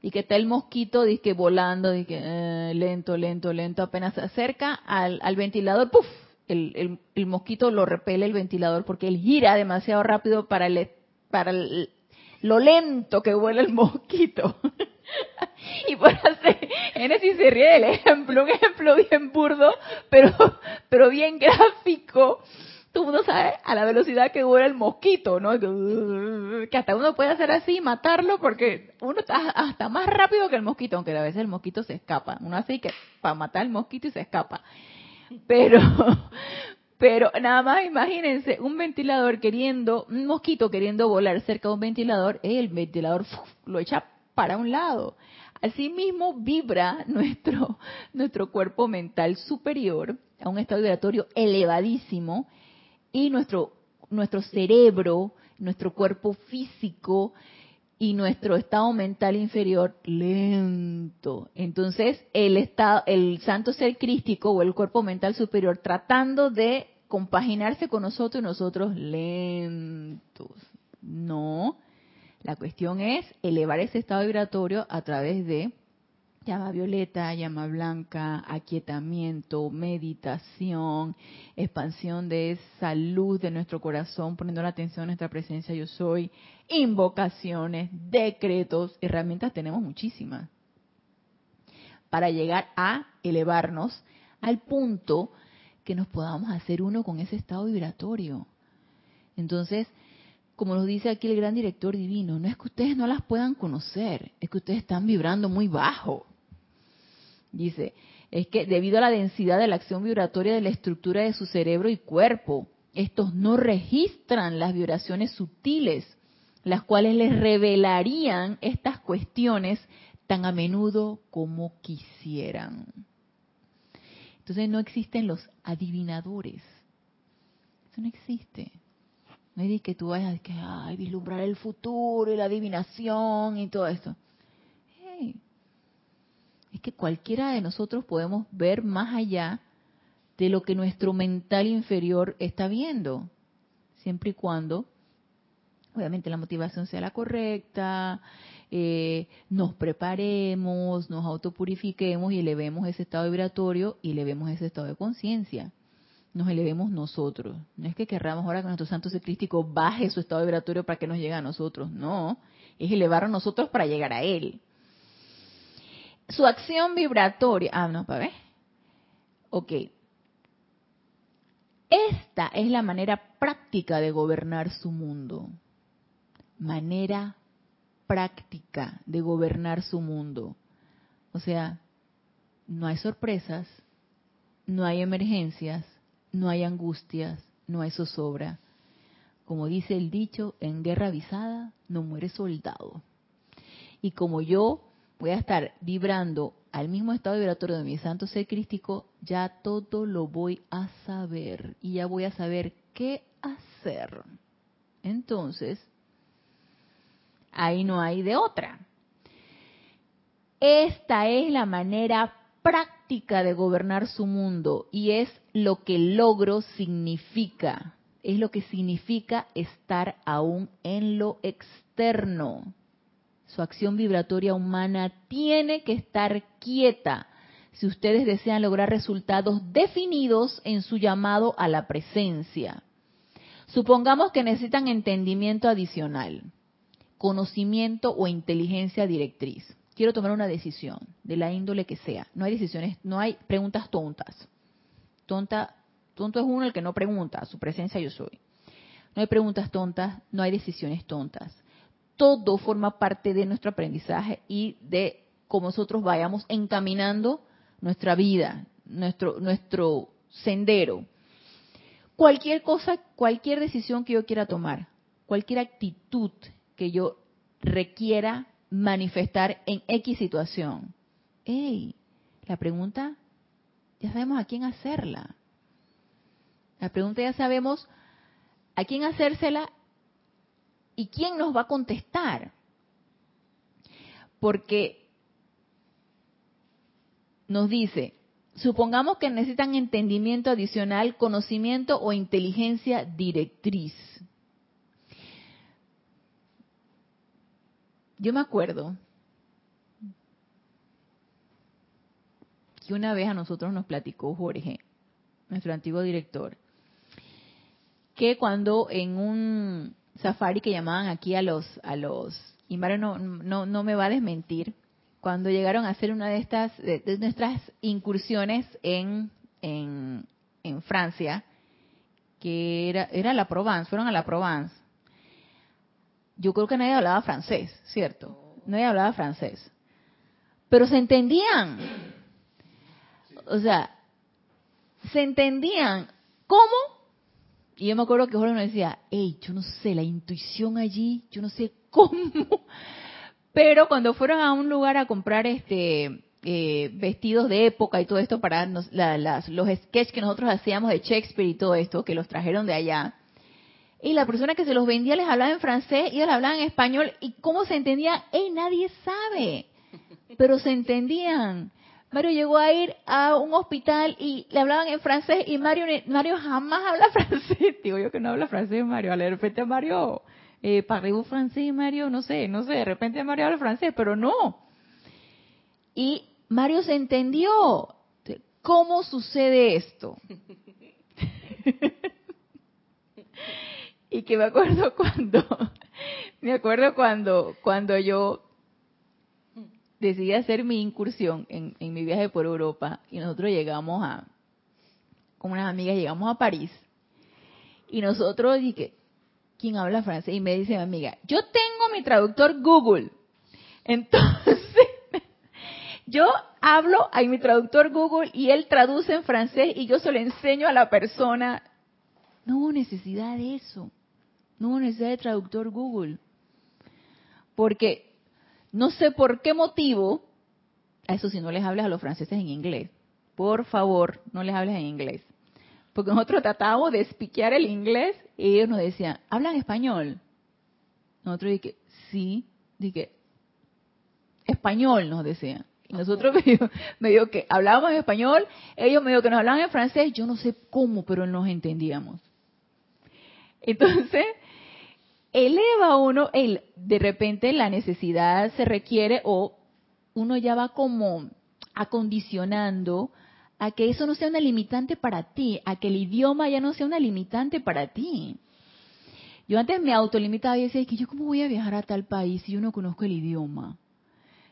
y que está el mosquito que volando, que eh, lento, lento, lento, apenas se acerca al, ventilador, ¡puf! El, el, mosquito lo repele el ventilador porque él gira demasiado rápido para, el, para lo lento que vuela el mosquito. y por hacer, Genesis se ríe del ejemplo, un ejemplo bien burdo, pero, pero bien gráfico todo mundo sabe a la velocidad que vuela el mosquito, ¿no? Que hasta uno puede hacer así, matarlo, porque uno está hasta más rápido que el mosquito, aunque a veces el mosquito se escapa. Uno hace que para matar el mosquito y se escapa. Pero, pero nada más imagínense un ventilador queriendo, un mosquito queriendo volar cerca de un ventilador, el ventilador lo echa para un lado. Asimismo vibra nuestro, nuestro cuerpo mental superior a un estado vibratorio elevadísimo y nuestro, nuestro cerebro, nuestro cuerpo físico y nuestro estado mental inferior lento. Entonces, el estado, el santo ser crístico o el cuerpo mental superior tratando de compaginarse con nosotros y nosotros lentos. No, La cuestión es elevar ese estado vibratorio a través de llama violeta, llama blanca, aquietamiento, meditación, expansión de salud de nuestro corazón, poniendo la atención en nuestra presencia yo soy, invocaciones, decretos, herramientas tenemos muchísimas para llegar a elevarnos al punto que nos podamos hacer uno con ese estado vibratorio. Entonces, como nos dice aquí el gran director divino, no es que ustedes no las puedan conocer, es que ustedes están vibrando muy bajo. Dice, es que debido a la densidad de la acción vibratoria de la estructura de su cerebro y cuerpo, estos no registran las vibraciones sutiles, las cuales les revelarían estas cuestiones tan a menudo como quisieran. Entonces no existen los adivinadores. Eso no existe. No hay que tú vayas a vislumbrar el futuro y la adivinación y todo esto es que cualquiera de nosotros podemos ver más allá de lo que nuestro mental inferior está viendo, siempre y cuando, obviamente, la motivación sea la correcta, eh, nos preparemos, nos autopurifiquemos y elevemos ese estado vibratorio y elevemos ese estado de conciencia. Nos elevemos nosotros. No es que querramos ahora que nuestro santo secrístico baje su estado vibratorio para que nos llegue a nosotros. No, es elevar a nosotros para llegar a él su acción vibratoria. Ah, no, para ver. Ok. Esta es la manera práctica de gobernar su mundo. Manera práctica de gobernar su mundo. O sea, no hay sorpresas, no hay emergencias, no hay angustias, no hay zozobra. Como dice el dicho, en guerra avisada no muere soldado. Y como yo voy a estar vibrando al mismo estado vibratorio de mi santo ser crístico, ya todo lo voy a saber y ya voy a saber qué hacer. Entonces, ahí no hay de otra. Esta es la manera práctica de gobernar su mundo y es lo que logro significa. Es lo que significa estar aún en lo externo su acción vibratoria humana tiene que estar quieta si ustedes desean lograr resultados definidos en su llamado a la presencia. Supongamos que necesitan entendimiento adicional, conocimiento o inteligencia directriz. Quiero tomar una decisión, de la índole que sea. No hay decisiones, no hay preguntas tontas. Tonta, tonto es uno el que no pregunta, su presencia yo soy. No hay preguntas tontas, no hay decisiones tontas todo forma parte de nuestro aprendizaje y de cómo nosotros vayamos encaminando nuestra vida, nuestro, sendero. Cualquier cosa, cualquier decisión que yo quiera tomar, cualquier actitud que yo requiera manifestar en X situación. ¡Ey! La pregunta, ya sabemos a quién hacerla. La pregunta ya sabemos a quién hacérsela ¿Y quién nos va a contestar? Porque nos dice, supongamos que necesitan entendimiento adicional, conocimiento o inteligencia directriz. Yo me acuerdo que una vez a nosotros nos platicó Jorge, nuestro antiguo director, que cuando en un safari que llamaban aquí a los, a los, y Mario no, no, no me va a desmentir, cuando llegaron a hacer una de estas, de, nuestras incursiones en, en, en, Francia, que era, era la Provence, fueron a la Provence. Yo creo que nadie hablaba francés, ¿cierto? Nadie hablaba francés. Pero se entendían. O sea, se entendían. ¿Cómo? Y yo me acuerdo que Jorge me decía, hey, yo no sé, la intuición allí, yo no sé cómo. Pero cuando fueron a un lugar a comprar este eh, vestidos de época y todo esto para los sketches que nosotros hacíamos de Shakespeare y todo esto, que los trajeron de allá, y la persona que se los vendía les hablaba en francés y ellos hablaban en español, y cómo se entendía, hey, nadie sabe, pero se entendían. Mario llegó a ir a un hospital y le hablaban en francés y Mario Mario jamás habla francés. Digo yo que no habla francés, Mario. De repente Mario eh, parlez francés, Mario? No sé, no sé, de repente Mario habla francés, pero no. Y Mario se entendió. ¿Cómo sucede esto? y que me acuerdo cuando, me acuerdo cuando, cuando yo decidí hacer mi incursión en, mi viaje por Europa y nosotros llegamos a, con unas amigas llegamos a París y nosotros dije, ¿quién habla francés? Y me dice mi amiga, yo tengo mi traductor Google. Entonces, yo hablo a mi traductor Google y él traduce en francés y yo se lo enseño a la persona. No hubo necesidad de eso. No hubo necesidad de traductor Google. Porque no sé por qué motivo, a eso si no les hablas a los franceses en inglés, por favor, no les hables en inglés. Porque nosotros tratábamos de espiquear el inglés y ellos nos decían, ¿hablan español? Nosotros dije, sí, dije, español nos decían. Y nosotros me dijo, que hablábamos en español, ellos me dijo que nos hablaban en francés, yo no sé cómo, pero nos entendíamos. Entonces, eleva uno, el, de repente la necesidad se requiere o uno ya va como acondicionando a que eso no sea una limitante para ti, a que el idioma ya no sea una limitante para ti. Yo antes me autolimitaba y decía que yo cómo voy a viajar a tal país si yo no conozco el idioma.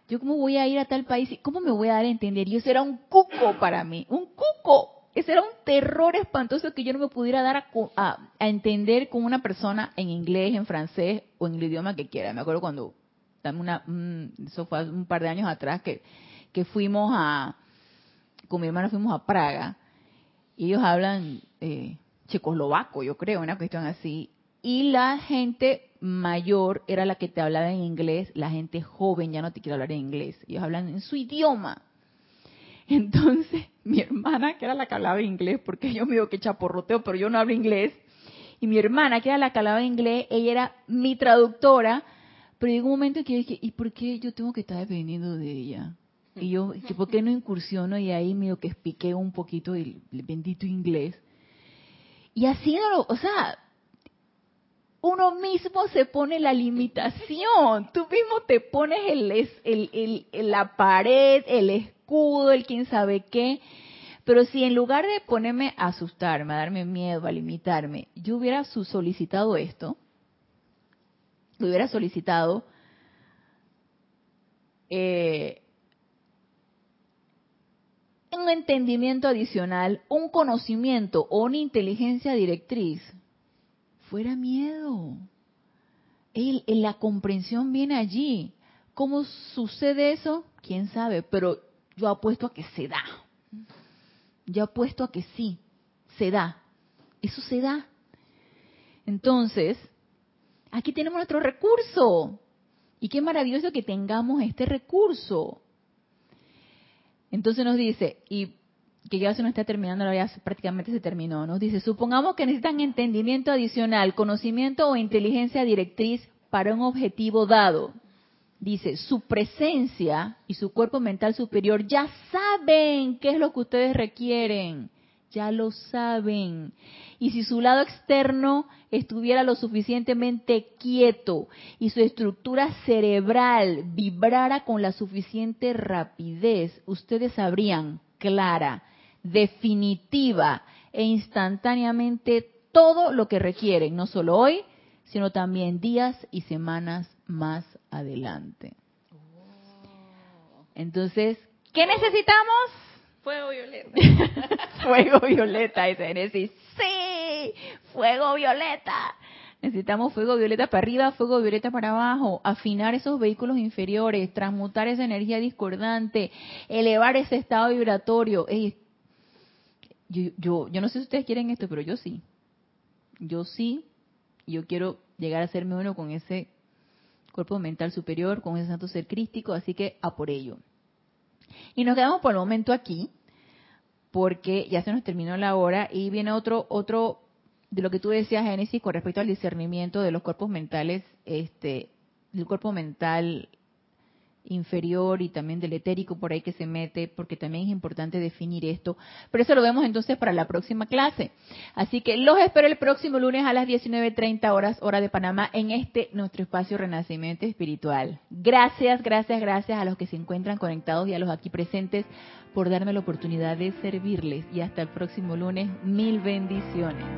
Yo cómo voy a ir a tal país, cómo me voy a dar a entender. Y eso era un cuco para mí, un cuco ese era un terror espantoso que yo no me pudiera dar a, entender con una persona en inglés, en francés o en el idioma que quiera. Me acuerdo cuando, una, eso fue un par de años atrás que, que fuimos a, con mi hermana fuimos a Praga y ellos hablan eh, checoslovaco, yo creo, una cuestión así. Y la gente mayor era la que te hablaba en inglés, la gente joven ya no te quiere hablar en inglés, ellos hablan en su idioma. Entonces, mi hermana, que era la que hablaba inglés, porque yo me digo que chaporroteo, pero yo no hablo inglés, y mi hermana, que era la que hablaba inglés, ella era mi traductora, pero llegó un momento en que yo dije, ¿y por qué yo tengo que estar dependiendo de ella? Y yo, ¿por qué no incursiono? Y ahí medio que expliqué un poquito el, bendito inglés. Y así no lo, o sea, uno mismo se pone la limitación, tú mismo te pones el, el, el, la pared, el el quién sabe qué. Pero si en lugar de ponerme a asustarme, a darme miedo, a limitarme, yo hubiera solicitado esto, hubiera solicitado eh, un entendimiento adicional, un conocimiento o una inteligencia directriz, fuera miedo. la comprensión viene allí. ¿Cómo sucede eso? ¿Quién sabe? Pero yo apuesto a que se da. Yo apuesto a que sí, se da. Eso se da. Entonces, aquí tenemos nuestro recurso. Y qué maravilloso que tengamos este recurso. Entonces nos dice, y que ya se nos está terminando, la prácticamente se terminó, nos dice, supongamos que necesitan entendimiento adicional, conocimiento o inteligencia directriz para un objetivo dado dice, su presencia y su cuerpo mental superior ya saben qué es lo que ustedes requieren, ya lo saben. Y si su lado externo estuviera lo suficientemente quieto y su estructura cerebral vibrara con la suficiente rapidez, ustedes sabrían clara, definitiva e instantáneamente todo lo que requieren, no solo hoy, sino también días y semanas más adelante. Entonces, ¿qué necesitamos?
Fuego violeta.
fuego violeta, dice Genesis. Sí, fuego violeta. Necesitamos fuego violeta para arriba, fuego violeta para abajo, afinar esos vehículos inferiores, transmutar esa energía discordante, elevar ese estado vibratorio. yo, yo, yo no sé si ustedes quieren esto, pero yo sí. Yo sí, yo quiero llegar a serme uno con ese cuerpo mental superior, con ese santo ser crístico, así que a por ello. Y nos quedamos por el momento aquí, porque ya se nos terminó la hora y viene otro, otro de lo que tú decías, Génesis, con respecto al discernimiento de los cuerpos mentales, este, del cuerpo mental inferior y también del etérico por ahí que se mete, porque también es importante definir esto. Pero eso lo vemos entonces para la próxima clase. Así que los espero el próximo lunes a las 19.30 horas, hora de Panamá, en este nuestro espacio Renacimiento Espiritual. Gracias, gracias, gracias a los que se encuentran conectados y a los aquí presentes por darme la oportunidad de servirles. Y hasta el próximo lunes, mil bendiciones.